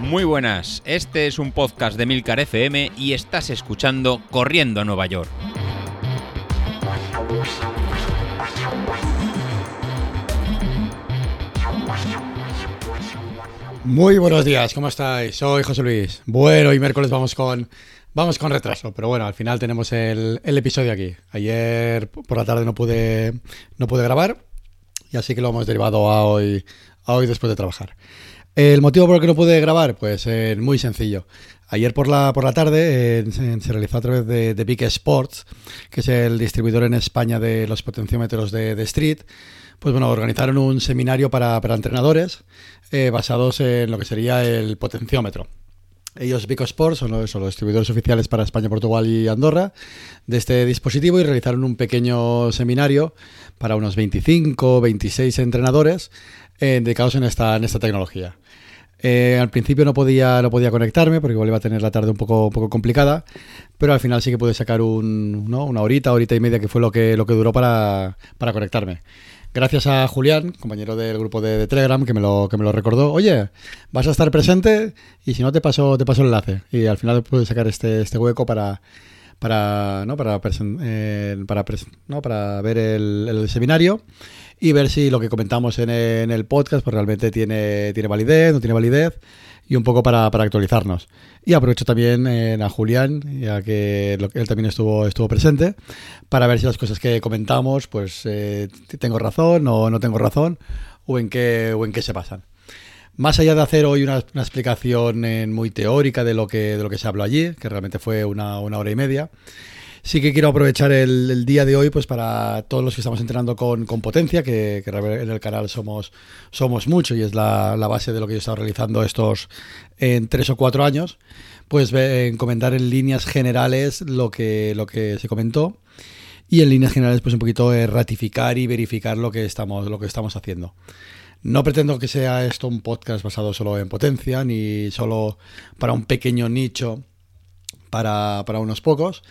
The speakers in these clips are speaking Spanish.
Muy buenas, este es un podcast de Milcar FM y estás escuchando Corriendo a Nueva York. Muy buenos días, ¿cómo estáis? Soy José Luis. Bueno, y miércoles vamos con vamos con retraso, pero bueno, al final tenemos el, el episodio aquí. Ayer por la tarde no pude no pude grabar y así que lo hemos derivado a hoy hoy después de trabajar. El motivo por el que no pude grabar, pues eh, muy sencillo. Ayer por la, por la tarde eh, se, realizó a través de, Big Sports, que es el distribuidor en España de los potenciómetros de, Street. Pues bueno, organizaron un seminario para, entrenadores eh, basados en lo que sería el potenciómetro. Ellos, Big Sports, son los, distribuidores oficiales para España, Portugal y Andorra de este dispositivo y realizaron un pequeño seminario para unos 25, 26 entrenadores dedicados en esta, en esta tecnología. Eh, al principio no podía, no podía conectarme porque iba a tener la tarde un poco, un poco complicada, pero al final sí que pude sacar un, ¿no? una horita, horita y media que fue lo que, duró para conectarme. Gracias a Julián, compañero del grupo de, Telegram, que me, lo, que me lo recordó. Oye, vas a estar presente y si no te paso, te paso el enlace. Y al final pude sacar este, este hueco para, para, ¿no? para, eh, para, para ver el, seminario y ver si lo que comentamos en, el podcast pues realmente tiene, tiene validez, no tiene validez y un poco para, actualizarnos. Y aprovecho también eh, a Julián, ya que él también estuvo, estuvo presente, para ver si las cosas que comentamos, pues eh, tengo razón o no tengo razón, o en qué, o en qué se pasan. Más allá de hacer hoy una, explicación eh, muy teórica de lo, que, de lo que se habló allí, que realmente fue una, una hora y media, sí que quiero aprovechar el, día de hoy pues para todos los que estamos entrenando con, potencia, que, en el canal somos, somos mucho y es la, base de lo que yo he estado realizando estos en tres o cuatro años, pues en comentar en líneas generales lo que, lo que se comentó y en líneas generales pues un poquito ratificar y verificar lo que estamos, lo que estamos haciendo. No pretendo que sea esto un podcast basado solo en potencia, ni solo para un pequeño nicho, para, para unos pocos,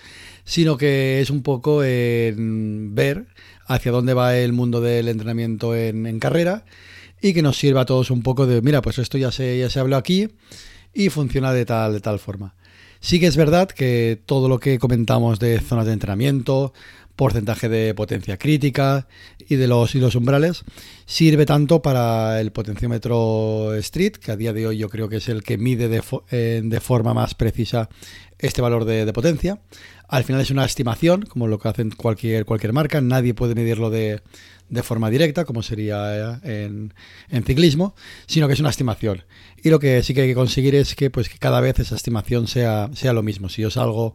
sino que es un poco en ver hacia dónde va el mundo del entrenamiento en, carrera y que nos sirva a todos un poco de, mira, pues esto ya se, ya se habló aquí y funciona de tal, de tal forma. Sí que es verdad que todo lo que comentamos de zonas de entrenamiento, porcentaje de potencia crítica y de los, y los umbrales sirve tanto para el potenciómetro Street, que a día de hoy yo creo que es el que mide de, eh, de forma más precisa este valor de, potencia. Al final es una estimación, como lo que hacen cualquier, cualquier marca. Nadie puede medirlo de, forma directa, como sería eh, en, ciclismo, sino que es una estimación. Y lo que sí que hay que conseguir es que, pues, que cada vez esa estimación sea, sea lo mismo. Si yo salgo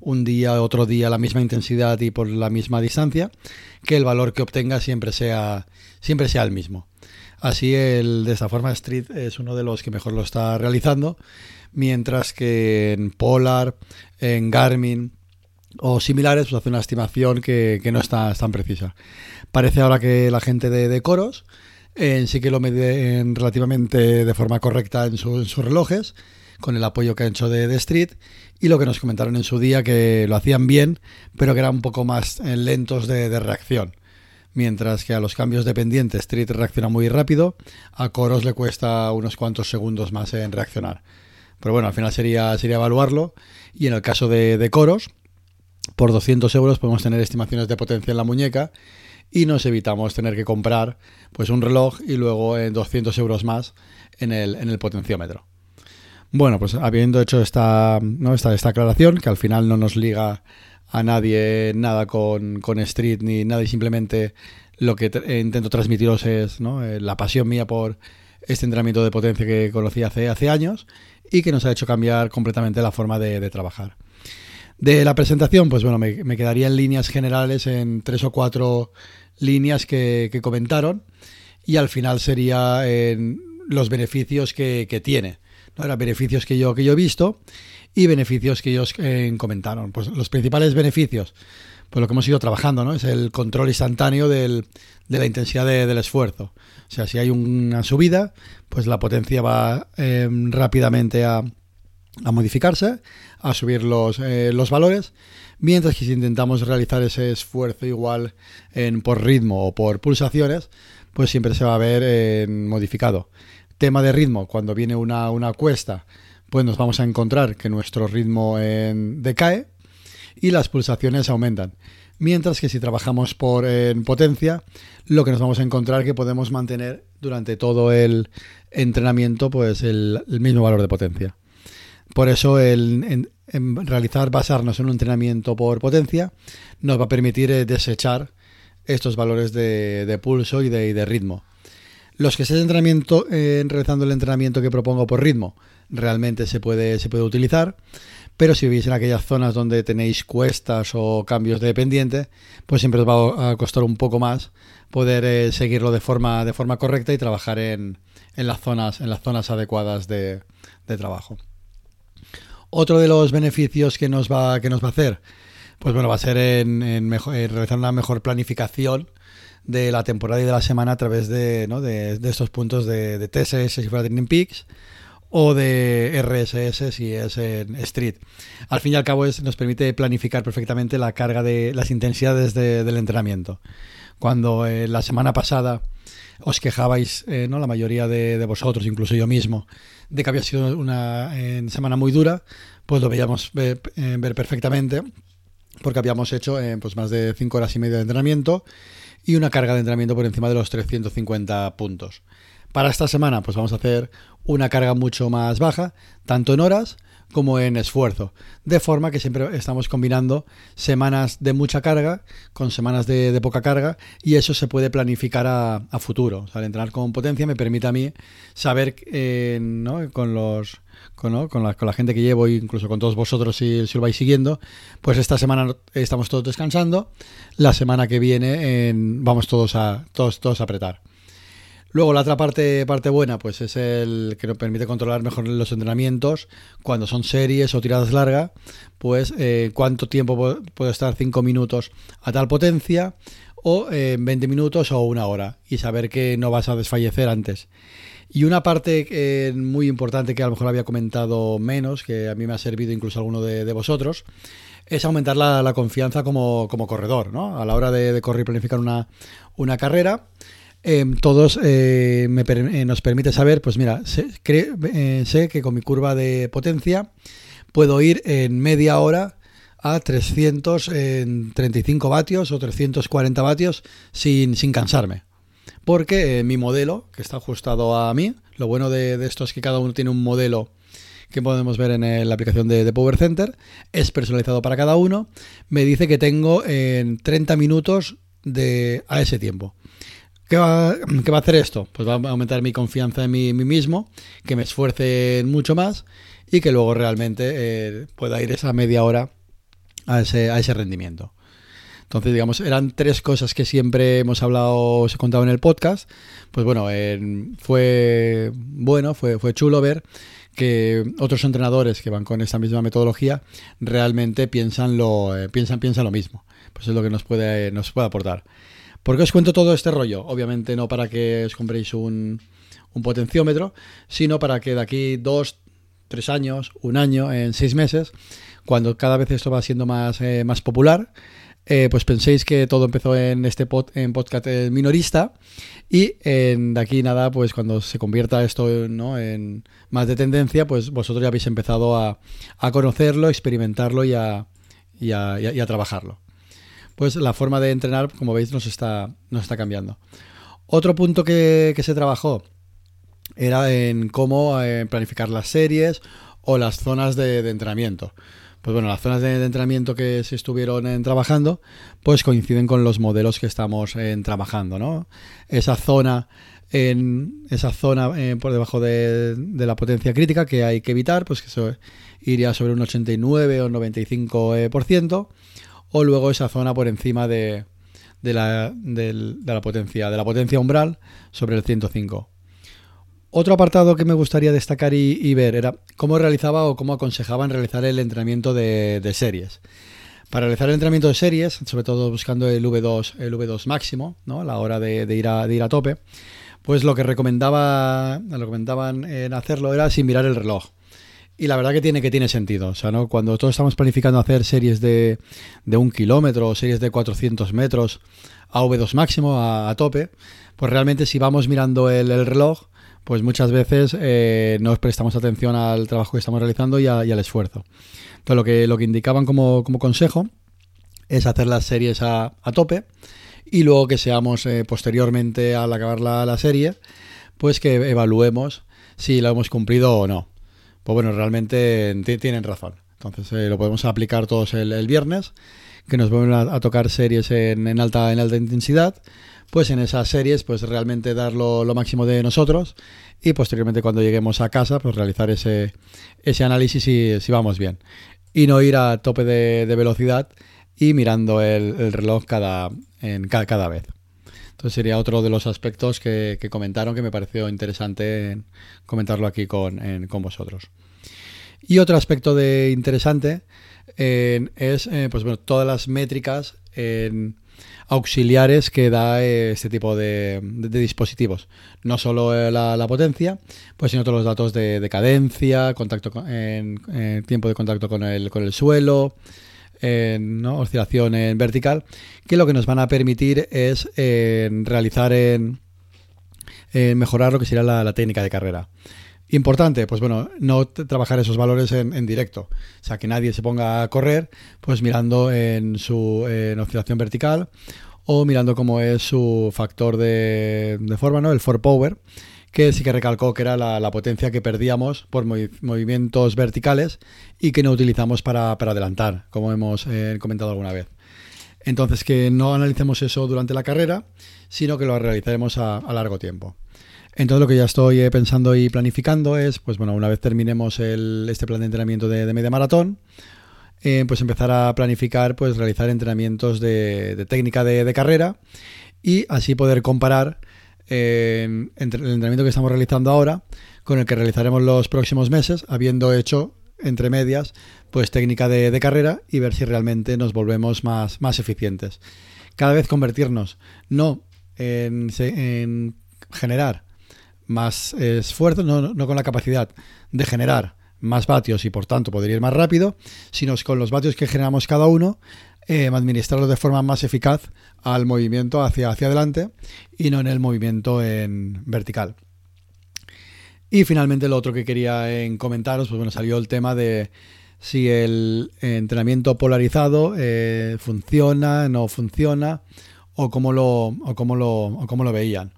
un día, otro día, la misma intensidad y por la misma distancia, que el valor que obtenga siempre sea, siempre sea el mismo. Así, el, de esta forma, Street es uno de los que mejor lo está realizando mientras que en Polar, en Garmin o similares, pues hace una estimación que, no está tan precisa. Parece ahora que la gente de, Coros en sí que lo mide relativamente de forma correcta en, sus relojes, con el apoyo que han hecho de, Street, y lo que nos comentaron en su día que lo hacían bien, pero que eran un poco más eh, lentos de, reacción. Mientras que a los cambios de pendiente Street reacciona muy rápido, a Coros le cuesta unos cuantos segundos más en reaccionar. Pero bueno, al final sería, sería evaluarlo. Y en el caso de, coros, por 200 euros podemos tener estimaciones de potencia en la muñeca y nos evitamos tener que comprar pues un reloj y luego en 200 euros más en el, en el potenciómetro. Bueno, pues habiendo hecho esta, ¿no? esta, esta aclaración, que al final no nos liga a nadie nada con, con Street ni nada y simplemente lo que intento transmitiros es. Eh, la pasión mía por este entrenamiento de potencia que conocí hace, hace años y que nos ha hecho cambiar completamente la forma de, trabajar. De la presentación, pues bueno, me, quedaría en líneas generales en tres o cuatro líneas que, comentaron y al final sería en los beneficios que, tiene. ¿no? Eran beneficios que yo, que yo he visto y beneficios que ellos eh, comentaron. Pues los principales beneficios, pues lo que hemos ido trabajando, ¿no? Es el control instantáneo del, de la intensidad del esfuerzo. O sea, si hay una subida, pues la potencia va em, rápidamente a, modificarse, a subir los, eh, los valores, mientras que si intentamos realizar ese esfuerzo igual en, por ritmo o por pulsaciones, pues siempre se va a ver modificado. Tema de ritmo, cuando viene una, una cuesta, pues nos vamos a encontrar que nuestro ritmo decae y las pulsaciones aumentan. Mientras que si trabajamos por en potencia, lo que nos vamos a encontrar es que podemos mantener durante todo el entrenamiento pues el, mismo valor de potencia. Por eso el, realizar, basarnos en un entrenamiento por potencia, nos va a permitir eh, desechar estos valores de, pulso y de, ritmo. Los que estén entrenamiento, eh, realizando el entrenamiento que propongo por ritmo, realmente se puede, se puede utilizar. Pero si vivís en aquellas zonas donde tenéis cuestas o cambios de pendiente, pues siempre os va a costar un poco más poder eh, seguirlo de forma, de forma correcta y trabajar en, en, las, zonas, en las zonas adecuadas de, trabajo. Otro de los beneficios que nos va, que nos va a hacer, pues bueno, va a ser en, realizar una mejor planificación de la temporada y de la semana a través de, ¿no? de, estos puntos de, de TSS si fuera Training Peaks o de RSS si es en Street. Al fin y al cabo es, nos permite planificar perfectamente la carga de las intensidades del entrenamiento. Cuando eh, la semana pasada os quejabais, eh, ¿no? la mayoría de, vosotros, incluso yo mismo, de que había sido una semana muy dura, pues lo veíamos ver, eh, perfectamente porque habíamos hecho pues más de 5 horas y media de entrenamiento y una carga de entrenamiento por encima de los 350 puntos. Para esta semana, pues vamos a hacer una carga mucho más baja, tanto en horas como en esfuerzo. De forma que siempre estamos combinando semanas de mucha carga con semanas de, poca carga y eso se puede planificar a, futuro. O entrenar con potencia me permite a mí saber eh, con los... Con, la, gente que llevo, incluso con todos vosotros si, si, lo vais siguiendo, pues esta semana estamos todos descansando, la semana que viene vamos todos a, todos a apretar. Luego la otra parte, parte buena, pues es el que nos permite controlar mejor los entrenamientos. Cuando son series o tiradas largas, pues eh, cuánto tiempo puede estar 5 minutos a tal potencia o eh, 20 minutos o una hora y saber que no vas a desfallecer antes. Y una parte eh, muy importante que a lo mejor había comentado menos, que a mí me ha servido incluso alguno de, vosotros, es aumentar la, confianza como, corredor, ¿no? A la hora de, correr y planificar una, una carrera Em, todos eh, eh, nos permite saber, pues mira, eh, sé, que con mi curva de potencia puedo ir en media hora a 335 vatios o 340 vatios sin, sin cansarme. Porque mi modelo, que está ajustado a mí, lo bueno de, esto es que cada uno tiene un modelo que podemos ver en la aplicación de, de, Power Center, es personalizado para cada uno, me dice que tengo en 30 minutos de, a ese tiempo. ¿Qué va, a hacer esto? Pues va a aumentar mi confianza en mí, mismo, que me esfuerce mucho más y que luego realmente eh, pueda ir esa media hora a ese, a ese rendimiento. Entonces, digamos, eran tres cosas que siempre hemos hablado, os he contado en el podcast. Pues bueno, fue bueno, fue, fue chulo ver que otros entrenadores que van con esta misma metodología realmente piensan lo, eh, piensan, piensan lo mismo. Pues es lo que nos puede, nos puede aportar. ¿Por qué os cuento todo este rollo? Obviamente no para que os compréis un, potenciómetro, sino para que de aquí dos, tres años, un año, en seis meses, cuando cada vez esto va siendo más, eh, más popular, eh, pues penséis que todo empezó en este en podcast minorista y en, de aquí nada, pues cuando se convierta esto ¿no? en más de tendencia, pues vosotros ya habéis empezado a, conocerlo, experimentarlo y a trabajarlo pues la forma de entrenar, como veis, nos está, nos está cambiando. Otro punto que, se trabajó era en cómo eh, planificar las series o las zonas de, entrenamiento. Pues bueno, las zonas de, entrenamiento que se estuvieron en, trabajando, pues coinciden con los modelos que estamos en, trabajando, ¿no? Esa zona en esa zona eh, por debajo de, la potencia crítica que hay que evitar, pues que eso iría sobre un 89 o 95% o luego esa zona por encima de, la, potencia, de la potencia umbral sobre el 105. Otro apartado que me gustaría destacar y, ver era cómo realizaba o cómo aconsejaban realizar el entrenamiento de, series. Para realizar el entrenamiento de series, sobre todo buscando el V2, el V2 máximo, ¿no? a la hora de, ir a, de ir a tope, pues lo que recomendaba, recomendaban en hacerlo era sin mirar el reloj. Y la verdad que tiene que tiene sentido. O sea, ¿no? cuando todos estamos planificando hacer series de, de un kilómetro o series de 400 metros a V2 máximo, a, tope, pues realmente si vamos mirando el, reloj, pues muchas veces eh, no prestamos atención al trabajo que estamos realizando y, al esfuerzo. Entonces lo que, lo que indicaban como, como consejo es hacer las series a, a tope y luego que seamos eh, posteriormente al acabar la, la serie, pues que evaluemos si lo hemos cumplido o no. Pues bueno, realmente tienen razón. Entonces eh, lo podemos aplicar todos el, viernes, que nos vuelven a, tocar series en, alta, en alta intensidad. Pues en esas series, pues realmente dar lo, máximo de nosotros y posteriormente cuando lleguemos a casa, pues realizar ese, ese análisis si, si vamos bien. Y no ir a tope de, velocidad y mirando el, reloj cada, en, cada vez. Entonces sería otro de los aspectos que, comentaron que me pareció interesante comentarlo aquí con, vosotros. Y otro aspecto de interesante es eh, pues bueno, todas las métricas auxiliares que da eh, este tipo de, dispositivos. No solo eh, la, potencia, pues sino todos los datos de, cadencia, contacto en, tiempo de contacto con el, con el suelo, en oscilación en vertical, que lo que nos van a permitir es realizar en, mejorar lo que sería la, técnica de carrera. Importante, pues bueno, no trabajar esos valores en, directo. O sea, que nadie se ponga a correr, pues mirando en su oscilación vertical o mirando cómo es su factor de, de forma, ¿no? El for power que sí que recalcó que era la, potencia que perdíamos por movimientos verticales y que no utilizamos para, adelantar, como hemos eh, comentado alguna vez. Entonces, que no analicemos eso durante la carrera, sino que lo realizaremos a, largo tiempo. Entonces, lo que ya estoy eh, pensando y planificando es, pues bueno, una vez terminemos este plan de entrenamiento de, media maratón, eh, pues empezar a planificar, pues realizar entrenamientos de, técnica de carrera y así poder comparar el entrenamiento que estamos realizando ahora con el que realizaremos los próximos meses, habiendo hecho entre medias pues técnica de, carrera y ver si realmente nos volvemos más, más eficientes. Cada vez convertirnos no en, generar más esfuerzo, no, no, con la capacidad de generar más vatios y por tanto poder ir más rápido, sino con los vatios que generamos cada uno, eh, administrarlo de forma más eficaz al movimiento hacia, hacia adelante y no en el movimiento en vertical. Y finalmente lo otro que quería en comentaros, pues bueno, salió el tema de si el entrenamiento polarizado eh, funciona, no funciona, o cómo lo, o cómo lo, o cómo lo veían.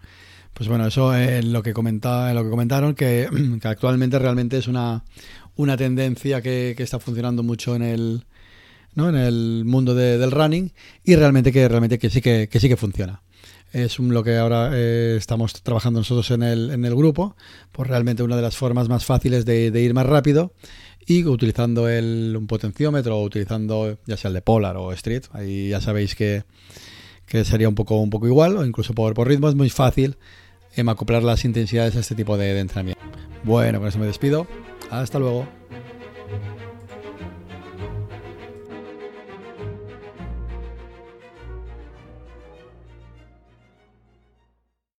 Pues bueno, eso es lo que comentaba, lo que comentaron, que, actualmente realmente es una, una tendencia que, que, está funcionando mucho en el, en el mundo del running y realmente que realmente que sí que, sí que funciona. Es lo que ahora eh, estamos trabajando nosotros en el, en el grupo, pues realmente una de las formas más fáciles de, ir más rápido y utilizando el, un potenciómetro o utilizando ya sea el de Polar o Street, ahí ya sabéis que, sería un poco, un poco igual o incluso por, ritmo es muy fácil em, acoplar las intensidades a este tipo de entrenamiento. Bueno, con eso me despido. Hasta luego.